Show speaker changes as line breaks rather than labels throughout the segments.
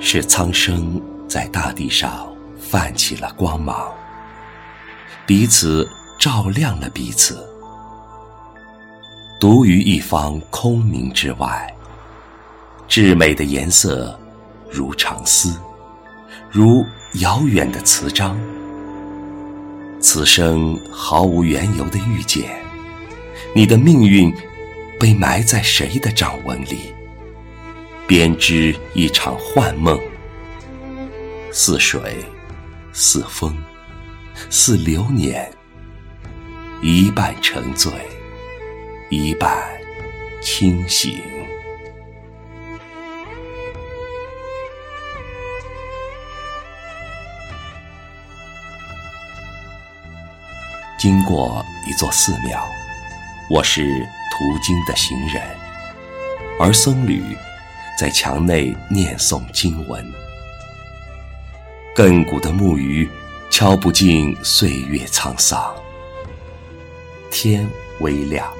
是苍生在大地上泛起了光芒，彼此照亮了彼此。独于一方空明之外，至美的颜色如长丝，如遥远的词章。此生毫无缘由的遇见，你的命运被埋在谁的掌纹里？编织一场幻梦，似水，似风，似流年，一半沉醉，一半清醒。经过一座寺庙，我是途经的行人，而僧侣在墙内念诵经文。亘古的木鱼敲不尽岁月沧桑。天微亮，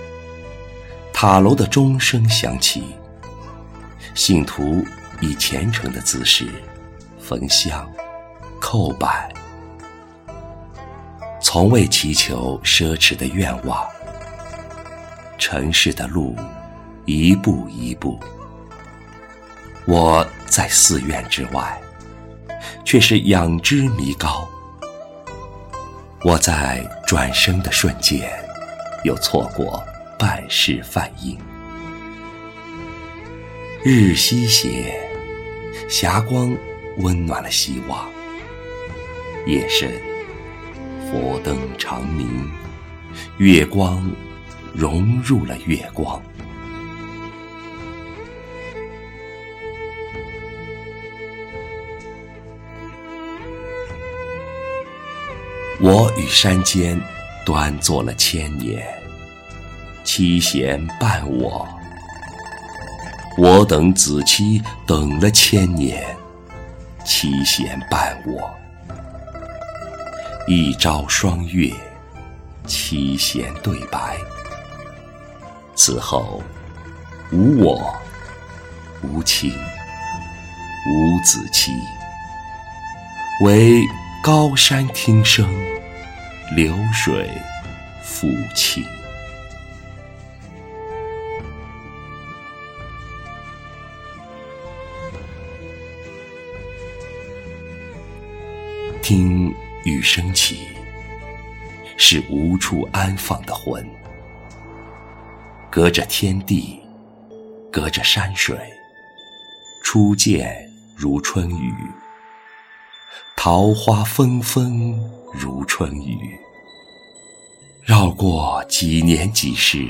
塔楼的钟声响起，信徒以虔诚的姿势焚香、叩拜。从未祈求奢侈的愿望，尘世的路一步一步，我在寺院之外，却是仰之弥高。我在转身的瞬间，又错过半世梵音。日西斜，霞光温暖了希望。夜深。佛灯长明，月光融入了月光。我与山间端坐了千年，七弦伴我；我等子期等了千年，七弦伴我。一朝双月，七弦对白。此后，无我，无情，无子期，唯高山听声，流水抚琴。听。雨声起，是无处安放的魂。隔着天地，隔着山水，初见如春雨，桃花纷纷如春雨。绕过几年几世，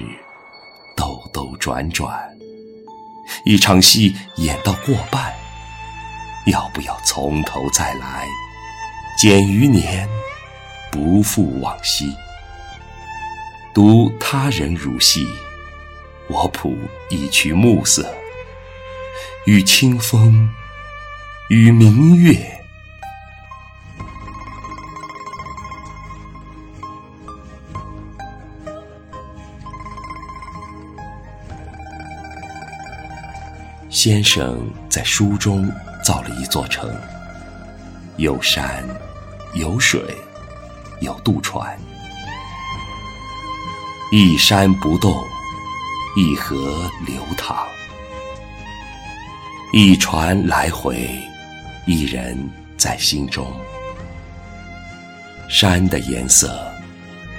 兜兜转转，一场戏演到过半，要不要从头再来？减余年，不负往昔。读他人如戏，我谱一曲暮色，与清风，与明月。先生在书中造了一座城。有山，有水，有渡船。一山不动，一河流淌，一船来回，一人在心中。山的颜色，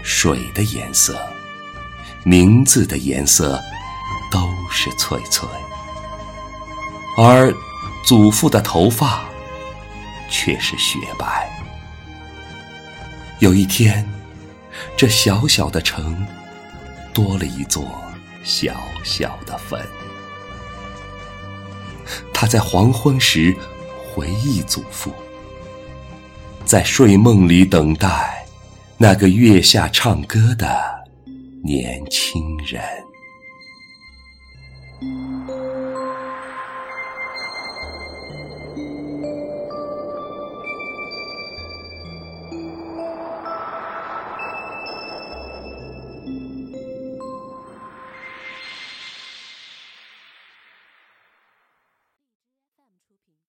水的颜色，名字的颜色，都是翠翠。而祖父的头发。却是雪白。有一天，这小小的城多了一座小小的坟。他在黄昏时回忆祖父，在睡梦里等待那个月下唱歌的年轻人。